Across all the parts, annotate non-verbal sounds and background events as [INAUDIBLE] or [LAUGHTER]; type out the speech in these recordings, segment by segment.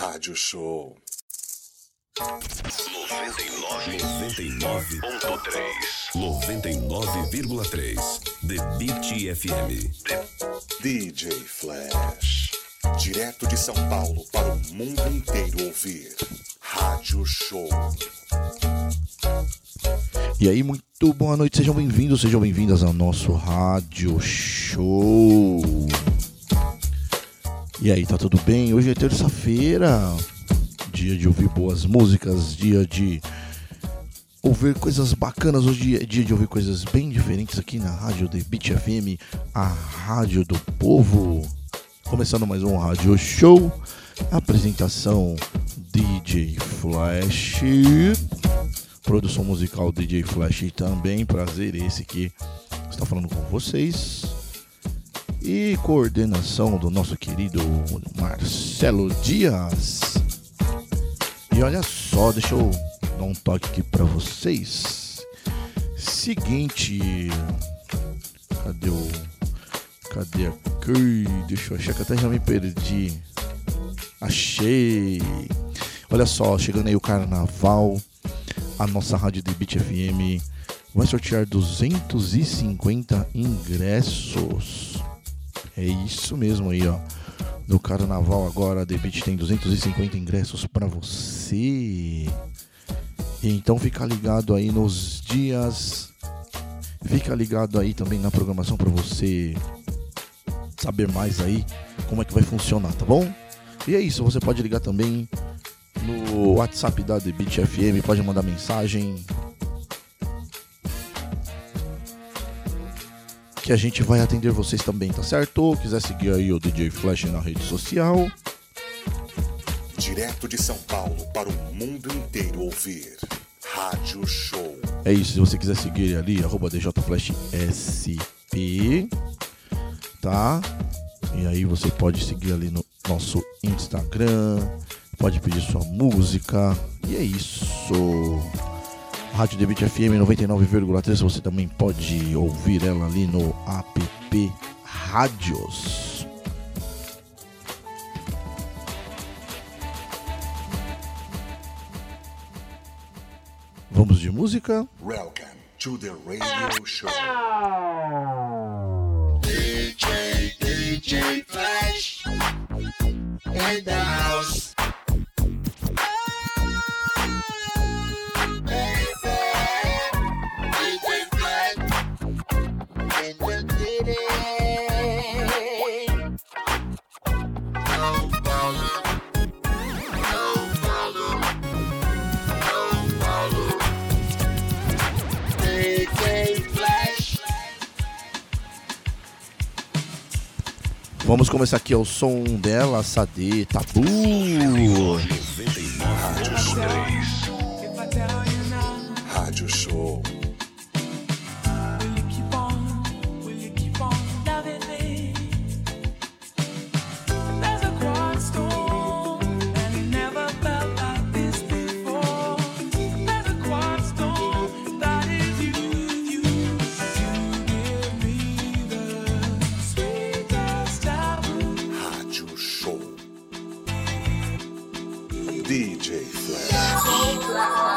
Rádio Show. 99.3 99,3 The Beat FM. DJ Flash. Direto de São Paulo para o mundo inteiro ouvir. Rádio Show. E aí, muito boa noite, sejam bem-vindos, sejam bem-vindas ao nosso Rádio Show. E aí, tá tudo bem? Hoje é terça-feira, dia de ouvir boas músicas, dia de ouvir coisas bacanas. Hoje é dia de ouvir coisas bem diferentes aqui na Rádio The Beat FM, a rádio do povo. Começando mais um Rádio Show, apresentação DJ Flash, produção musical DJ Flash também, prazer esse que está falando com vocês. E coordenação do nosso querido Marcelo Dias. E olha só, deixa eu dar um toque aqui para vocês. Seguinte, cadê o cadê aqui? Deixa eu achar que até já me perdi. Achei. Olha só, chegando aí o carnaval, a nossa rádio de Beat FM vai sortear 250 ingressos. É isso mesmo aí, ó. No carnaval agora a The Beat tem 250 ingressos para você. Então fica ligado aí nos dias. Fica ligado aí também na programação para você saber mais aí como é que vai funcionar, tá bom? E é isso, você pode ligar também no WhatsApp da The FM, pode mandar mensagem. Que a gente vai atender vocês também, tá certo? Quiser seguir aí o DJ Flash na rede social. Direto de São Paulo para o mundo inteiro ouvir. Rádio Show. É isso, se você quiser seguir ali, arroba DJFlashSP, tá? E aí você pode seguir ali no nosso Instagram, pode pedir sua música, e é isso. Rádio Debit FM 99,3, você também pode ouvir ela ali no app Rádios. Vamos de música? Welcome to the radio show. DJ, DJ Flash in the house. Vamos começar aqui ao som dela, Sade Tabu. 99. DJ Flash.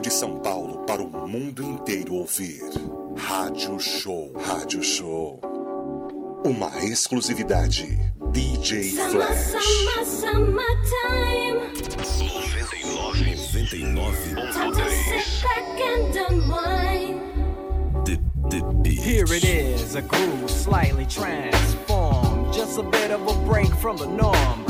Direto de São Paulo para o mundo inteiro ouvir. Rádio Show. Rádio Show. Uma exclusividade. DJ Flash. summer, summertime. 99,3. Time to sit back and unwind. The, the Beat. Here it is, a groove slightly transformed. Just a bit of a break from the norm.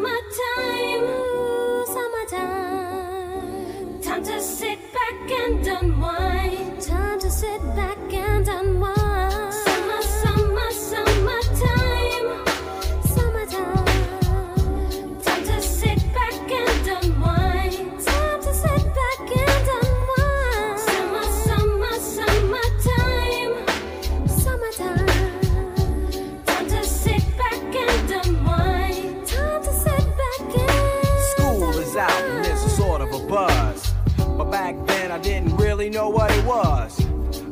summertime. Ooh, summertime. Time to sit back and unwind. Time to sit back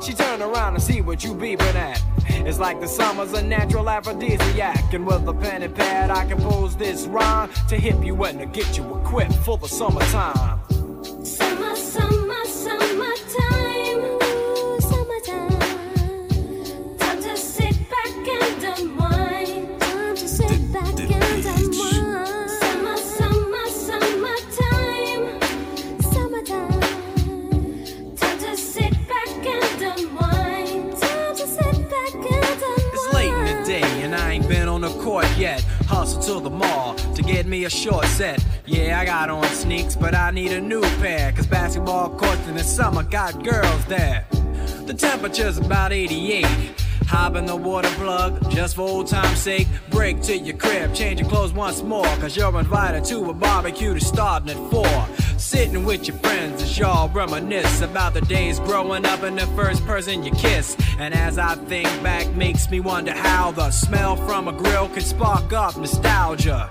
She turn around and see what you beeping at. It's like the summer's a natural aphrodisiac. And with a pen and pad, I compose this rhyme to hip you and to get you equipped for the summertime. The mall to get me a short set. Yeah, I got on sneaks, but I need a new pair. Cause basketball courts in the summer got girls there. The temperature's about 88. Hop in the water plug, just for old time's sake. Break to your crib, change your clothes once more. Cause you're invited to a barbecue to starting at 4. Sitting with your friends as y'all reminisce about the days growing up and the first person you kiss. And as I think back, makes me wonder how the smell from a grill can spark up nostalgia.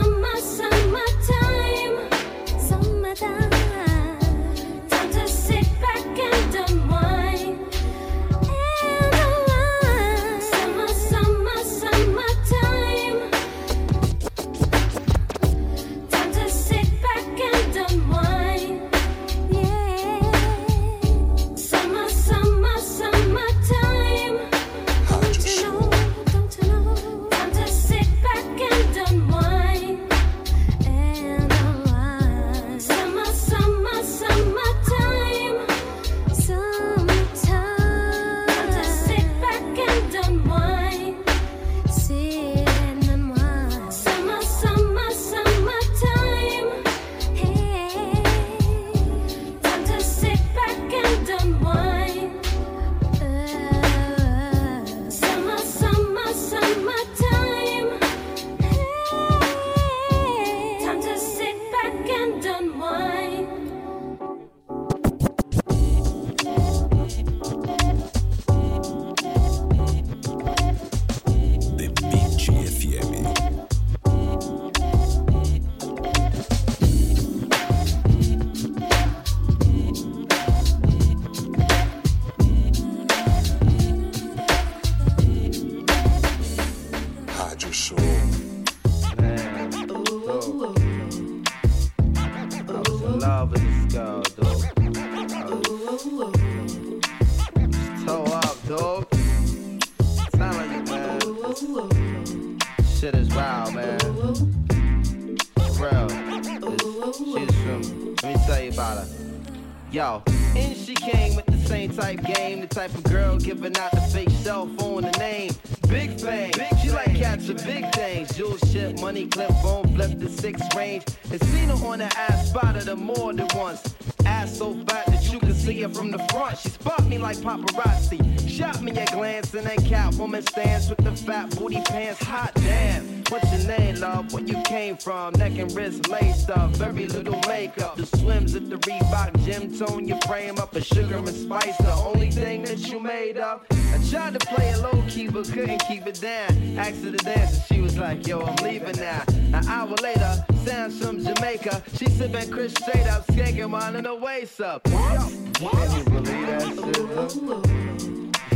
Neck and wrist laced up, very little makeup. The swims at the Reebok gym tone your frame up. A sugar and spice, the only thing that you made up. I tried to play it low key, but couldn't keep it down. Asked her to dance, and she was like, Yo, I'm leaving now. An hour later, sounds from Jamaica. She sipping Cris straight up, skanking mine in the waist up. Can you believe that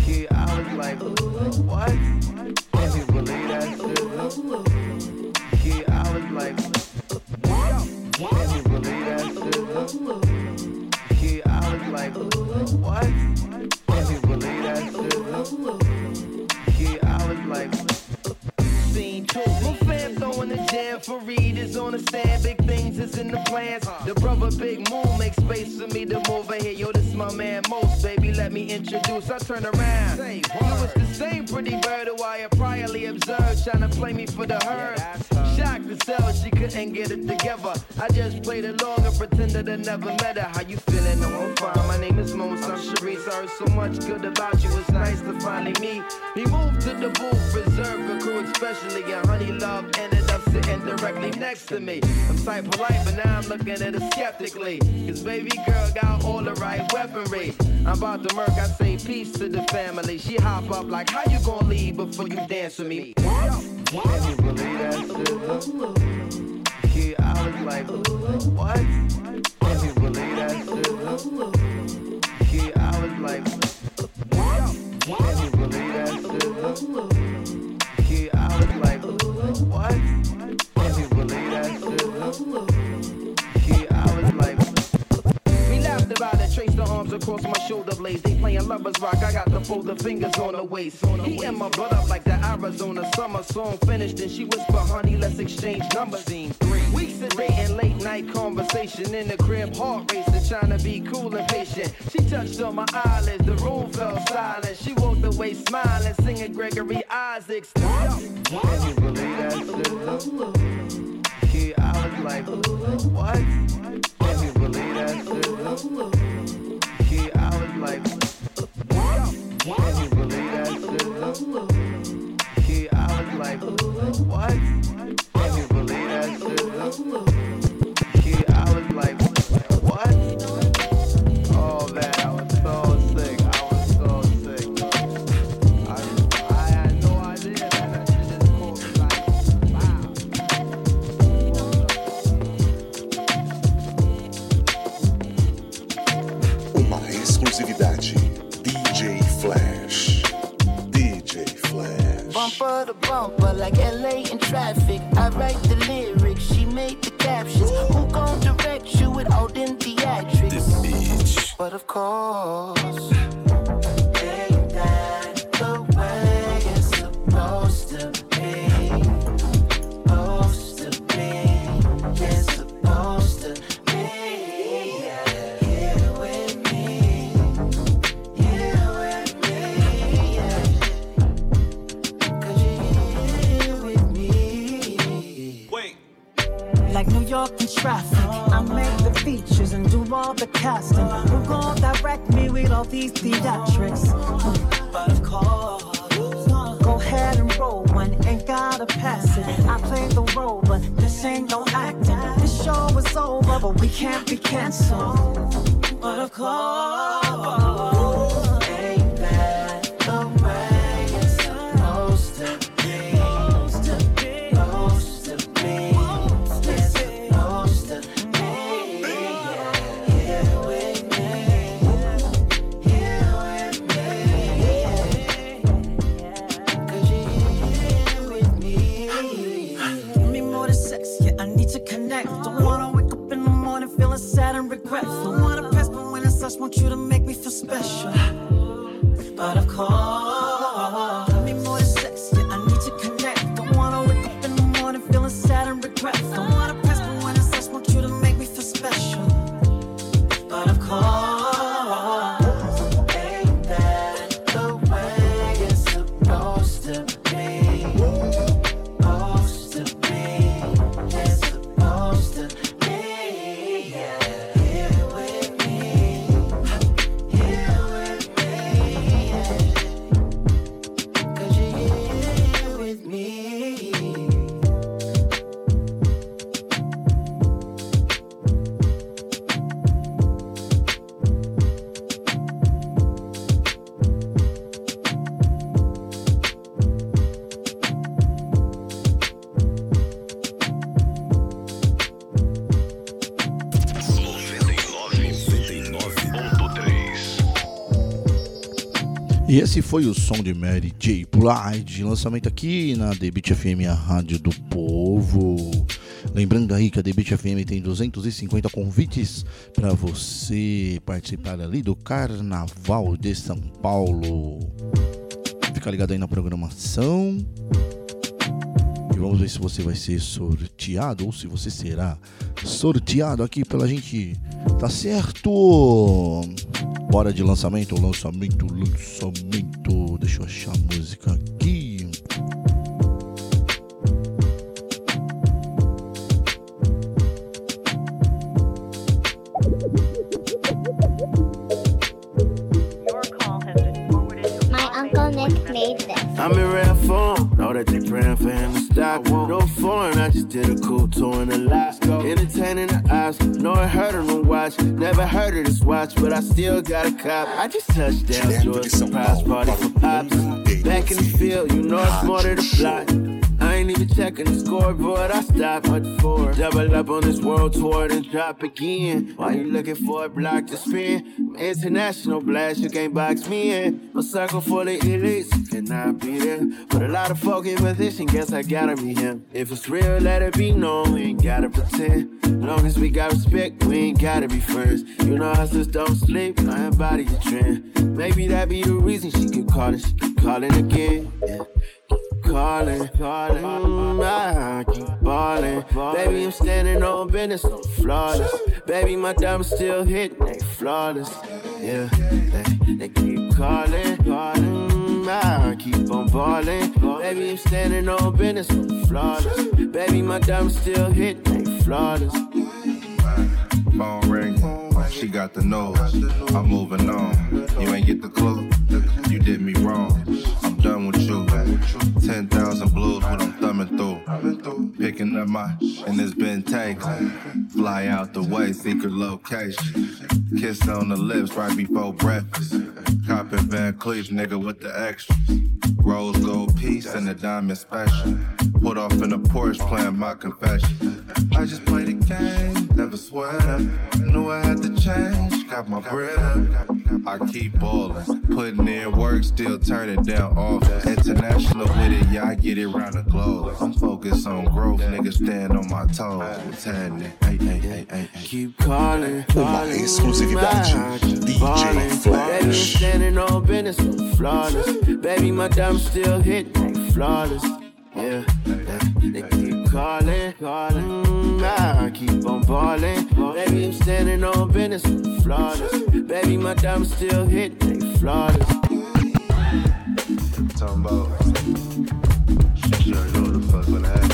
shit? I was like, what? Can you believe that shit? Can you believe that shit? Yeah, I was like, what? Can you believe that shit? Two. My fam throwing the jam for Reed is on the stand. Big things is in the plans. The brother Big Moon makes space for me to move in here. Yo, this my man Mos, baby. Let me introduce. I turn around. You was the same pretty bird who I had priorly observed, trying to play me for the herd. Shocked to sell, she couldn't get it together. I just played along and pretended I never met her. How you feeling? No, I'm fine. My name is Mons. I'm Sharice. I heard so much good about you. It's nice to finally meet. We moved to the booth, reserved for crew, especially and Honey Love ended up sitting directly next to me. I'm type polite, but now I'm looking at her skeptically. Cause baby girl got all the right weaponry. I'm about to murk, I say peace to the family. She hop up like, how you gonna leave before you dance with me? Can you believe that shit? Yeah, I was like, what? Can you believe that shit? Yeah, I was like, what? can you believe that shit? What? Can you believe that shit? About traced the arms across my shoulder blades. They playing lovers rock, I got to fold the fingers on the waist. He and my butt up like the Arizona summer song finished, and she whispered, honey, let's exchange numbers. Weeks of dating, late night conversation in the crib, heart racing, trying to be cool and patient. She touched on my eyelids, the room fell silent. She walked away smiling, singing Gregory Isaacs. Can you believe that? Yeah, I was like, what? Can you believe that shit? Yeah, I was like, that what? Can you believe that shit? Yeah, I was like, what? Oh man, To like LA in traffic. Esse foi o som de Mary J. Blige, lançamento aqui na Beat FM, a rádio do povo. Lembrando aí que a Beat FM tem 250 convites para você participar ali do Carnaval de São Paulo. Fica ligado aí na programação. E vamos ver se você vai ser sorteado ou se você será sorteado aqui pela gente. Tá certo? Bora de lançamento, lançamento, lançamento. Deixa eu achar a música aqui. My uncle Nick made. I'm in rare form, know that they praying for him to stop. No foreign, I just did a cool tour in the lot. Entertaining the ops, know it hurt on the watch. Never this watch, but I still got a cop. I just touched down, George surprise party for pops. Back in the field, you know it's more than a plot. Ain't even checking the scoreboard. I stopped at four. Double up on this world tour, then drop again. Why you looking for a block to spin? International blast, you can't box me in. My circle full of elites, cannot be there. Put a lot of folk in position, guess I gotta be him. If it's real, let it be known. We ain't gotta pretend. Long as we got respect, we ain't gotta be friends. You know, hustlers don't sleep, I embody the trend. Maybe that be the reason she keep calling, she keep calling again. Yeah. Calling, mm, I keep balling. Baby, I'm standing on business, I'm flawless. Baby, my diamonds still hitting, they flawless. Yeah, they, they keep calling, calling. mm, I keep on balling. Baby, I'm standing on business, I'm flawless. Baby, my diamonds still hitting, they flawless. Phone ring, she got the nose. I'm moving on. You ain't get the clue. You did me wrong. I'm done with you. 10,000 blues, what I'm thumbing through. Picking up my, and it's been taken. Fly out the way, secret location. Kiss on the lips right before breakfast. Copping Van Cleef, nigga with the extras. Rose gold piece and a diamond special. Put off in a Porsche playing my confession. I just play the game, never sweat up. Knew I had to change, got my bread up. I keep ballin', putting in work, still turning down offers. International with it, yeah, I get it round the globe. I'm focused on growth, nigga stand on my toes. Turn it, hey, hey, hey, hey, hey. Keep calling, Uma calling. exclusividade DJ balling. Baby, I'm Flash. standing on business, I'm flawless. Baby, my diamonds still hitting, flawless. Yeah, they keep calling, calling. Mm, I keep on balling. Baby, I'm standing on business, I'm flawless. Baby, my diamonds still hitting, flawless. Talking about. She already know the fuck gonna happen.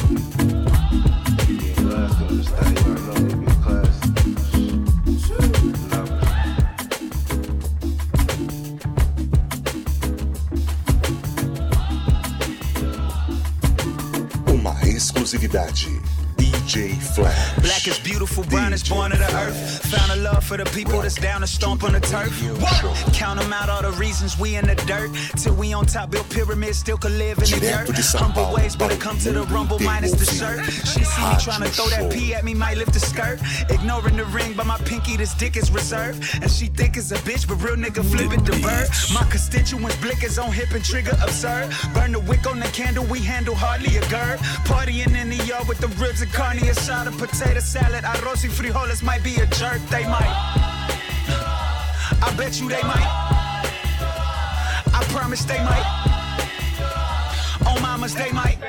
Brown is born of the earth. Found a love for the people that's down to stomp on the turf. Whoa! Count them out, all the reasons we in the dirt. Till we on top, built pyramids, still could live in the dirt. Humble ways, better para come to the rumble, minus the shirt. She see me trying to throw that Rádio P at me, might lift the skirt. Ignoring the ring, but my pinky, this dick is reserved. And she think it's a bitch, but real nigga flip it the bird. My constituents blickers on hip and trigger absurd. Burn the wick on the candle, we handle hardly a gird. Partying in the yard with the ribs and carne asada, potato salad, arroz y frijoles might be a jerk, they might. I bet you they might. I promise they might. Oh mamas, they might.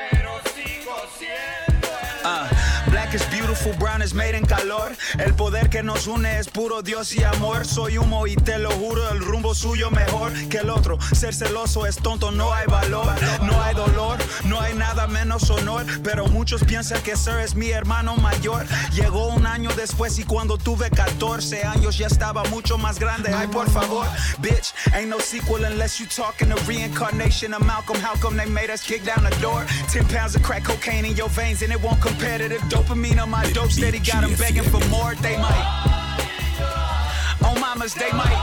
Beautiful, brown is made in calor. El poder que nos une es puro Dios y amor. Soy humo y te lo juro, el rumbo suyo mejor que el otro. Ser celoso es tonto, no hay valor, no hay dolor, no hay nada menos honor. Pero muchos piensan que Sir es mi hermano mayor. Llegó un año después y cuando tuve 14 años ya estaba mucho más grande. Ay, por favor, bitch, ain't no sequel unless you talking the reincarnation of Malcolm. How come they made us kick down the door? 10 pounds of crack cocaine in your veins and it won't competitive dopamine on my dope steady got them begging for more. They might. Oh, mamas, they might.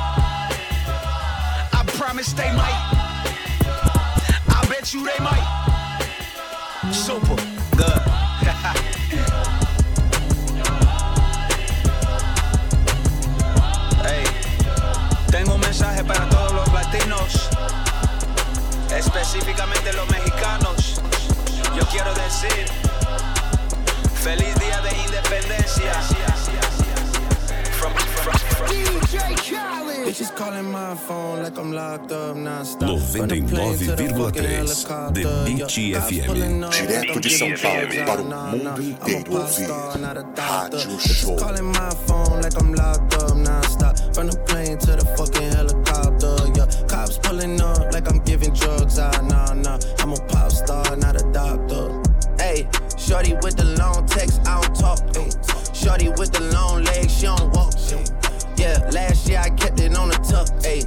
I promise they might. I bet you they might. Super good. [LAUGHS] Hey, tengo un mensaje para todos los latinos, específicamente los mexicanos. Yo quiero decir, feliz día de independencia. From, from, from, Bitches calling my phone like I'm locked up non-stop. From the plane to the 99,3 fucking The helicopter, Beat yeah. Cops FM. pulling up like Direto I'm de São giving Paulo drugs para o out, nah, mundo nah. I'm a inteiro pop ouvir. star, not a doctor. Rádio Bitches Show. calling my phone like I'm locked up non-stop. From the plane to the fucking helicopter, yeah. Cops pulling up like I'm giving drugs out, nah, nah. I'm a pop star, not a doctor. Shorty with the long text, I don't talk. Ay. Shorty with the long legs, she don't walk. ay. Yeah, last year I kept it on the tuck. Ayy,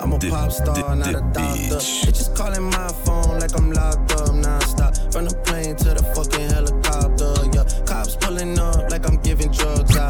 I'm a pop star, not a doctor. Bitches calling my phone like I'm locked up nonstop. From the plane to the fucking helicopter, yeah. Cops pulling up like I'm giving drugs, ah,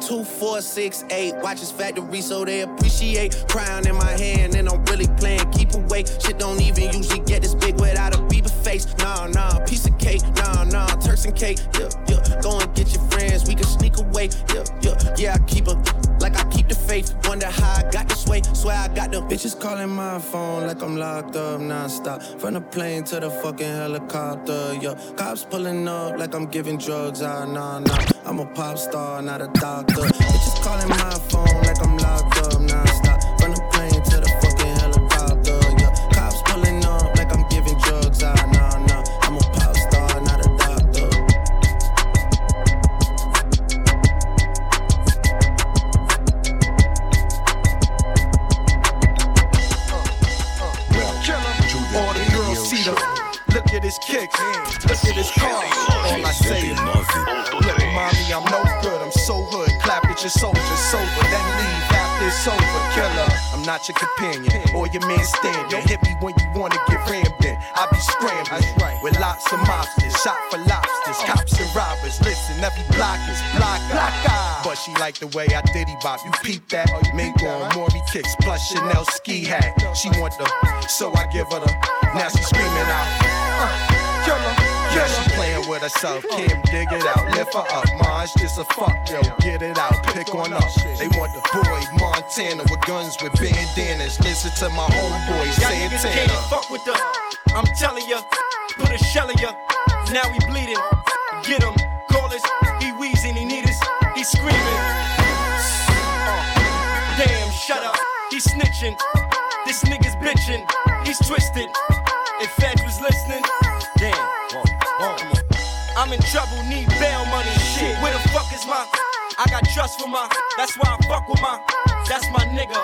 Two, four, six, eight. Watch his factory so they appreciate. Crown in my hand and I'm really playing. Keep away. Shit don't even usually get this big without a Bieber face. Nah, nah, piece of cake. Nah, nah, Turks and cake. Yeah, yeah. Go and get your friends. We can sneak away. Yeah, yeah. Yeah, I keep a like I keep the faith. Wonder how I got this way. Swear I got them bitches calling my phone like I'm locked up nonstop. From the plane to the fucking helicopter. Yeah, cops pulling up like I'm giving drugs. Ah, nah, nah. I'm a pop star, not a doctor. Bitches calling my phone like I'm locked up nonstop. His kicks. Look at his car. All I say is, Look, mommy, I'm no good. I'm so hood. Clap at your soldiers sober. Then leave after it's over. Killer. I'm not your companion or your man stand. Don't hit me when you wanna get rammed in. I be scrambling with lots of mobsters. Shot for lobsters. Cops and robbers. Listen, every block is block. But she like the way I diddy bop. You peep that? Mink on Maury kicks plus Chanel ski hat. She want the, so I give her the. Now she screaming out. Yeah, she playing with herself. Kim, dig it out. Lift her up. Maj, just a fuck, yo. Get it out. Pick one up. They want the boy Montana with guns with bandanas. Listen to my homeboy Santana. can't fuck with us. I'm telling ya, put a shell in ya. Now he bleeding. Get him, call us. He wheezing, he need us. He screaming. Uh, damn, shut up. He snitching. This nigga's bitching. He's twisted. If Fed listening, damn. I'm in trouble, need bail money. Shit, where the fuck is my? I got trust for my. That's why I fuck with my. That's my nigga.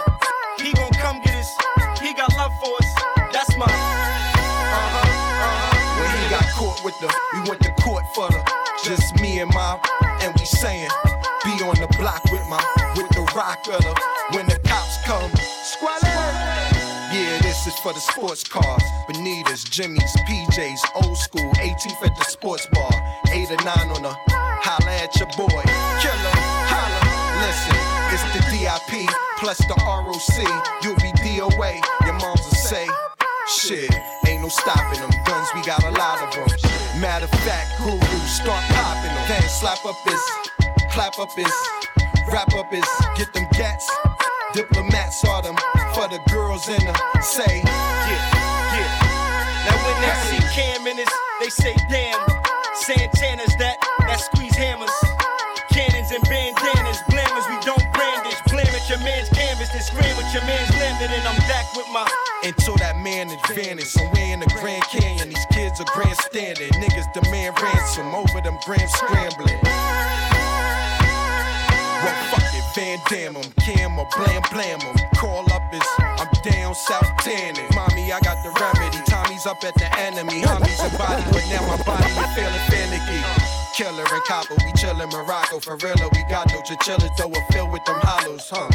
He gon' come get us. He got love for us. That's my. Uh huh. Uh-huh. When he got caught with the, we went to court for the, just me and my, and we saying, be on the block with my, with the rock of the, when the For the sports cars, Bonitas, Jimmy's, PJs, old school, 18th at the sports bar, 8 or 9 on the, holla at your boy, killer, holla, listen, it's the DIP, plus the ROC, you'll be DOA, your moms will say, Shit, ain't no stopping them. Guns, we got a lot of them. Matter of fact, guru, start popping them. Then slap up his, clap up his, wrap up his, get them gats. Diplomats are them for the girls in the say. Yeah, yeah. Now when they see Cam in this, they say damn. Santana's that, that squeeze hammers. Cannons and bandanas, blamers, we don't brandish. Blam at your man's canvas, then scream with your man's landed, and I'm back with my. Until that man advantage, somewhere in the Grand Canyon, these kids are grandstanding. Niggas demand ransom over them grams scrambling. Blam blam 'em. Call up is, I'm down south tanning. Mommy, I got the remedy. Tommy's up at the enemy. Homies and body, but now my body is feeling finicky. Killer and copper, we chillin' Morocco. For real, we got no chinchillas, though we're filled with them hollows, huh?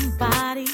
Somebody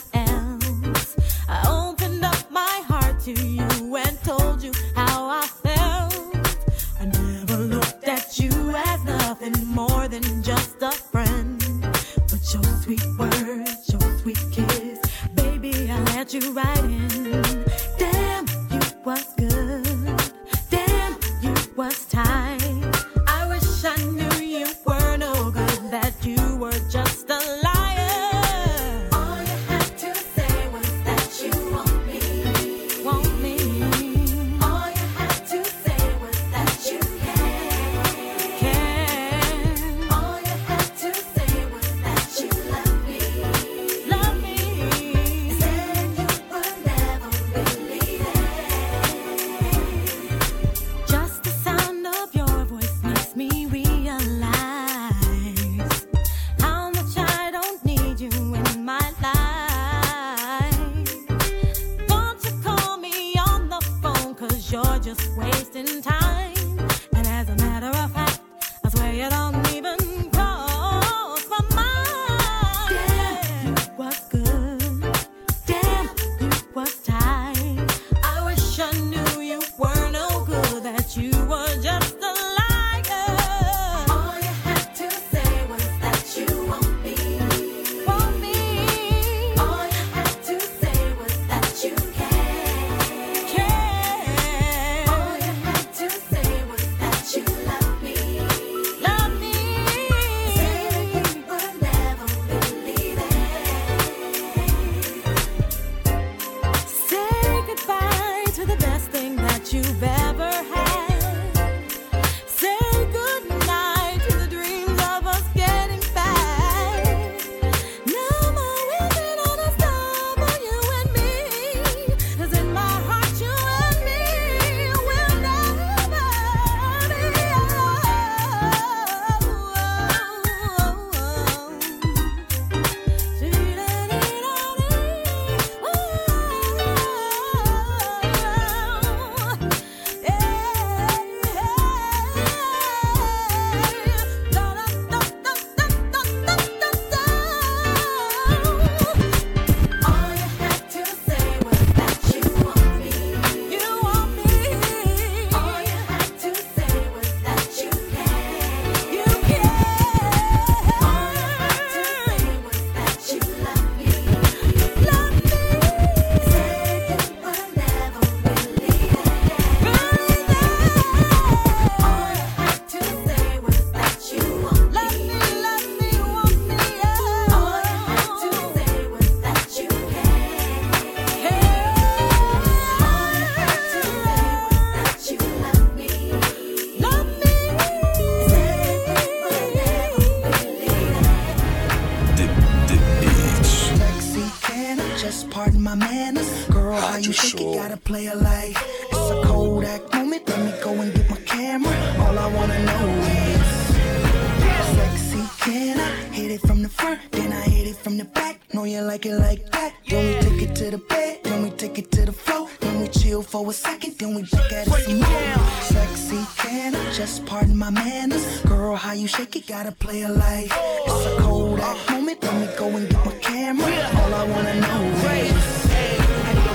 Sexy. Can I just pardon my manners? Girl, how you shake it? Gotta play it like it's a Kodak moment. Let me go and get my camera. All I wanna know is.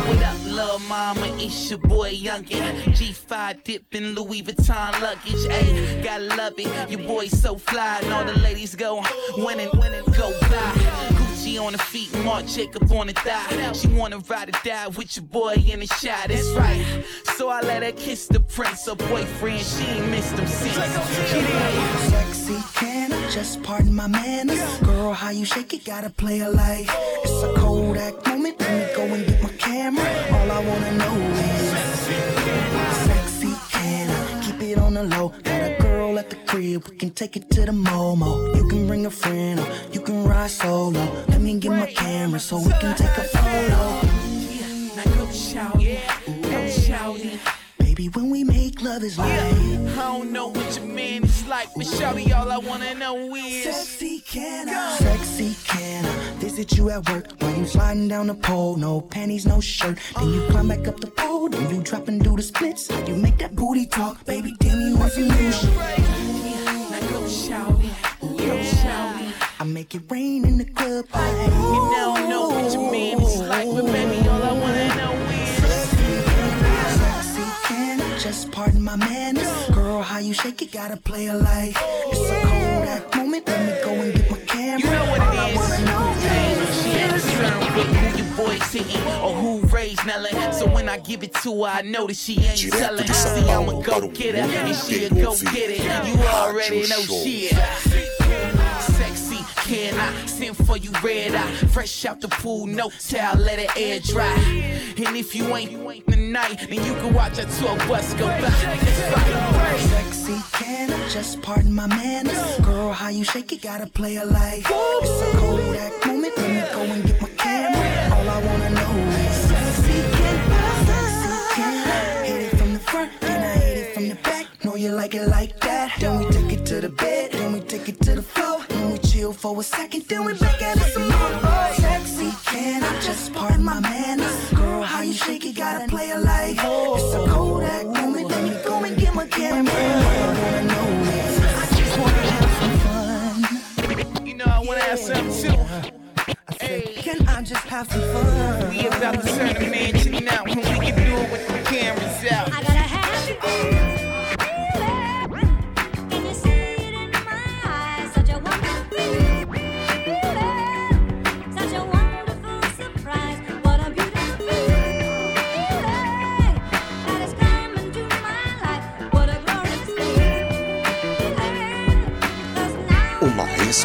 What up, little mama? It's your boy Youngin. G5 dipping Louis Vuitton luggage. Ayy, gotta love it. Your boy so fly, and all the ladies go winning, winning, go fly. Gucci on the feet, Marc Jacob on the thigh. She wanna ride or die with your boy in the shot. That's right. So I let her kiss the prince, her boyfriend. She ain't missed them since. Sexy, can I just pardon my manners? Girl, how you shake it, gotta play it like it's a Kodak moment. Let me go and get my camera. All I wanna know is sexy, can I keep it on the low? Got a girl at the crib, we can take it to the Momo. You can bring a friend, or you can ride solo. Let me get my camera so we can take a photo. Yeah, Now go shout, go shout it. Baby, when we make love is like I don't know what your man is like, but shawty, all I wanna know is Sexy can I? Sexy can I visit you at work while you sliding down the pole? No panties, no shirt. Then you climb back up the pole, then you drop and do the splits. How you make that booty talk, baby? Damn, you want some new shit. Now go shout it, go it. I make it rain in the club. You don't know what your man is like, but baby, all I wanna pardon my manners? Girl, how you shake it, gotta play it like it's a Kodak moment. Let me go and get my camera. You know what All it I is. wanna know Hey, She ain't concerned with who your boy's hitting or who raised Nella. So when I give it to her, I know that she ain't Direto telling. de See, I'm a go para o getter and she a go ouvir. get it. You already Rádio know Show. For you red eye? Fresh out the pool, no towel, let it air dry. And if you ain't tonight, then you can watch a tour bus go by. Sexy, can I just pardon my manners? Girl, how you shake it, gotta play it like it's a Kodak moment. Let me go and get my camera. All I wanna know is sexy, can? Sexy, can? Hit it from the front, then I hit it from the back. Know you like it like that. Then we take it to the bed, then we take it to the floor. Then chill for a second, then we back at it some more. Sexy, can I just pardon my manners? Girl, how you shake it, gotta play it like it's a Kodak moment. Let me go and get my camera. I I just wanna have some fun. You know I wanna have something too. Can I just have some fun? We about to turn the mansion out when we can do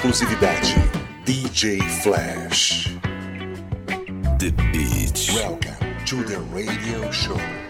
exclusividade. DJ Flash. The Beat. Welcome to the radio show.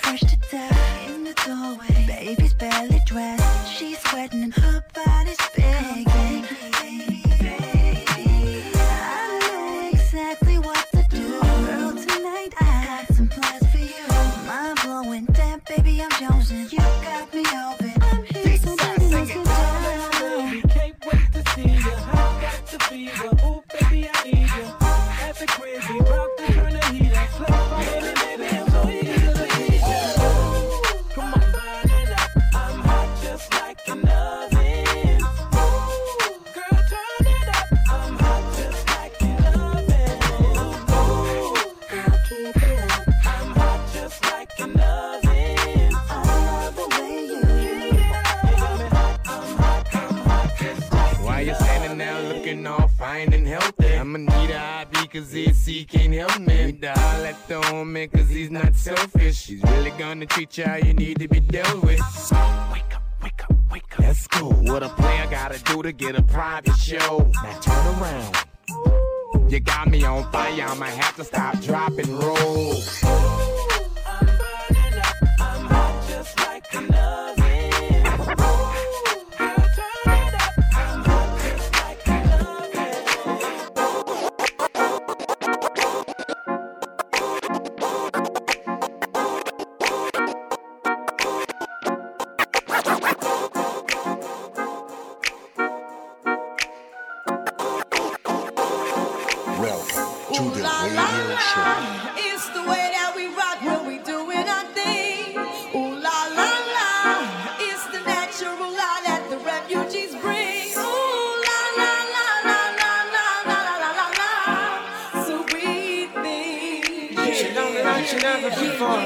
Fresh to die in the doorway. Baby's barely dressed, she's sweating and her body's begging. Never before.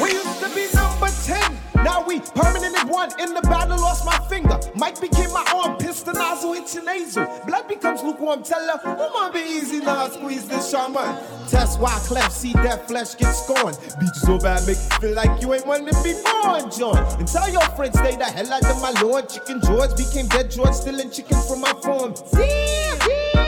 We used to be number 10. Now we permanently one. In the battle, lost my finger. Mike became my arm. Pistol nozzle, hit your nasal. Blood becomes lukewarm. Tell her, come on, be easy now. Squeeze this shaman. Test why cleft, see that flesh get scorned. Beat you so bad, make you feel like you ain't one to be born, John. And tell your friends, stay the hell out of my lord. Chicken George became dead George, stealing chicken from my farm. Damn,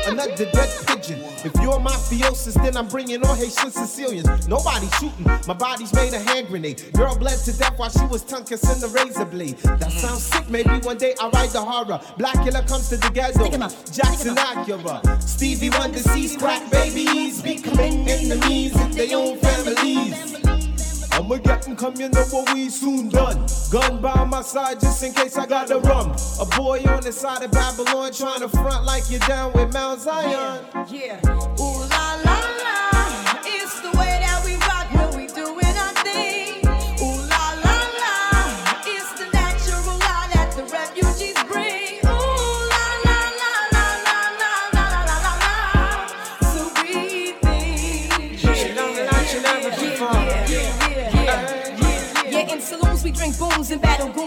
Another dead pigeon. If you're mafiosis, then I'm bringing all Haitian Sicilians. Nobody shooting. My body's made a hand grenade. Girl bled to death while she was tongue in the razor blade. That sounds sick. Maybe one day I'll write the horror. Black killer comes to the ghetto. Jackson Acura. Stevie Wonder sees crack babies becoming enemies in their own families. I'ma get them come, you know what we soon done. Gun by my side just in case I got a rum. A boy on the side of Babylon trying to front like you're down with Mount Zion. Yeah. Ooh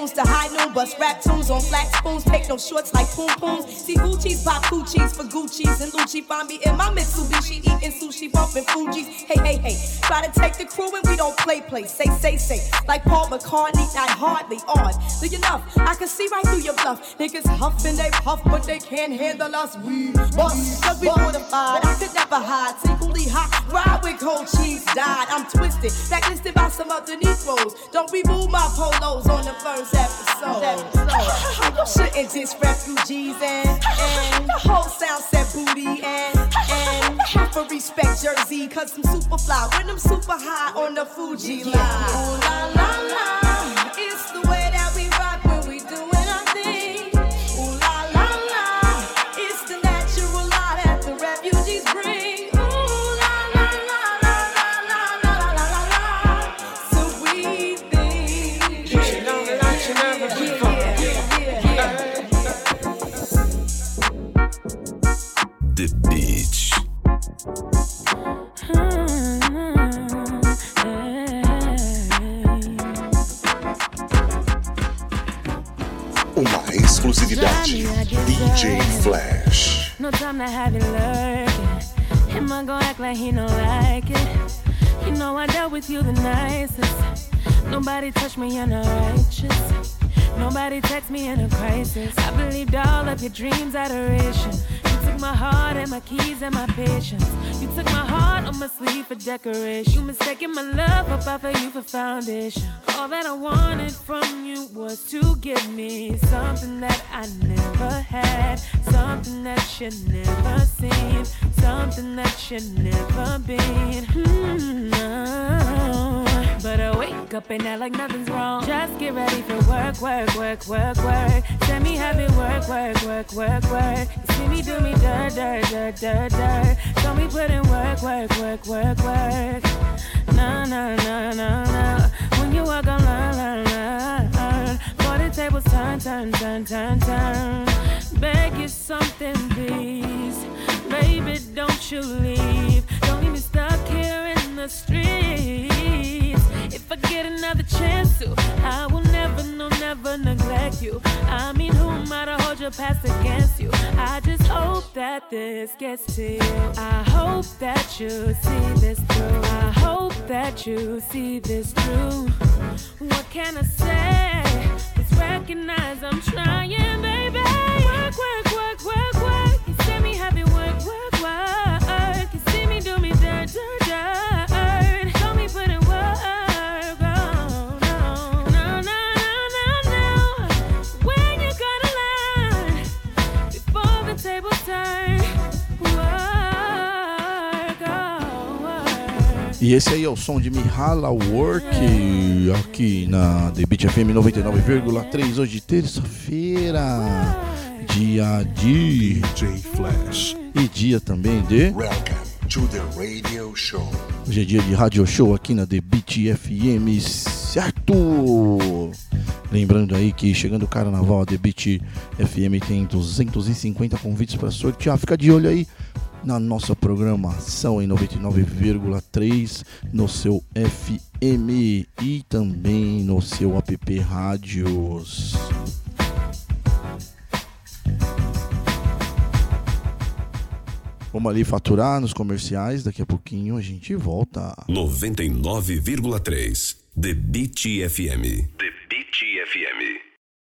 goons to high noon. Bust rap tunes on flat spoons, take no shorts like poom pooms. See Gucci's pop Gucci's for Gucci's and Lucci. Find me in my Mitsubishi eating sushi, bumping Fuji's. Hey, hey, hey, try to take the crew and we don't play play. Say, say, say, like Paul McCartney, not hardly odd. You enough? I can see right through your bluff. Niggas huff and they puff, but they can't handle us. We bust, cause we mortified. I could never hide, hot. Cold cheese, died. I'm twisted, blacklisted by some other Negroes. Don't remove my polos on the first episode. [LAUGHS] You shouldn't diss refugees and, and the whole sound set booty and, and have to respect Jersey, cause I'm super fly when I'm super high on the Fuji line. Ooh la la la, DJ Flash. No time to have it lurking. Him I gon' act like he don't like it. You know I dealt with you the nicest. Nobody touched me in a righteous. Nobody text me in a crisis. I believed all of your dreams, adoration. Took my heart and my keys and my patience. You took my heart on my sleeve for decoration. You mistaken my love off of you for foundation. All that I wanted from you was to give me something that I never had, something that you never seen, something that you never been. Hmm, no. But I wake up and act like nothing's wrong. Just get ready for work, work, work, work, work. Send me have it work, work, work, work, work. You see me do me dirt, dirt, dirt, dirt, dirt. So me put in work, work, work, work, work. Nah, nah, nah, nah, nah. When you walk, I'm learn, learn, learn. For the tables turn, turn, turn, turn, turn. Beg you something, please. Baby, don't you leave. Don't leave me stuck here the streets. If I get another chance to, I will never, no, never neglect you. I mean, who might have hold your past against you? I just hope that this gets to you. I hope that you see this through. I hope that you see this through. What can I say? Just recognize I'm trying, baby. E esse aí é o som de Mihala Work aqui na The Beat FM 99,3 hoje terça-feira, dia de DJ Flash. e dia também de Welcome to the radio show. hoje é dia de rádio show aqui na The Beat FM, certo? Lembrando aí que chegando o carnaval, a The Beat FM tem 250 convites para sortear. Fica de olho aí na nossa programação em 99,3 no seu FM e também no seu app Rádios. Vamos ali faturar nos comerciais, daqui a pouquinho a gente volta. 99,3 The Beat FM. The Beat FM.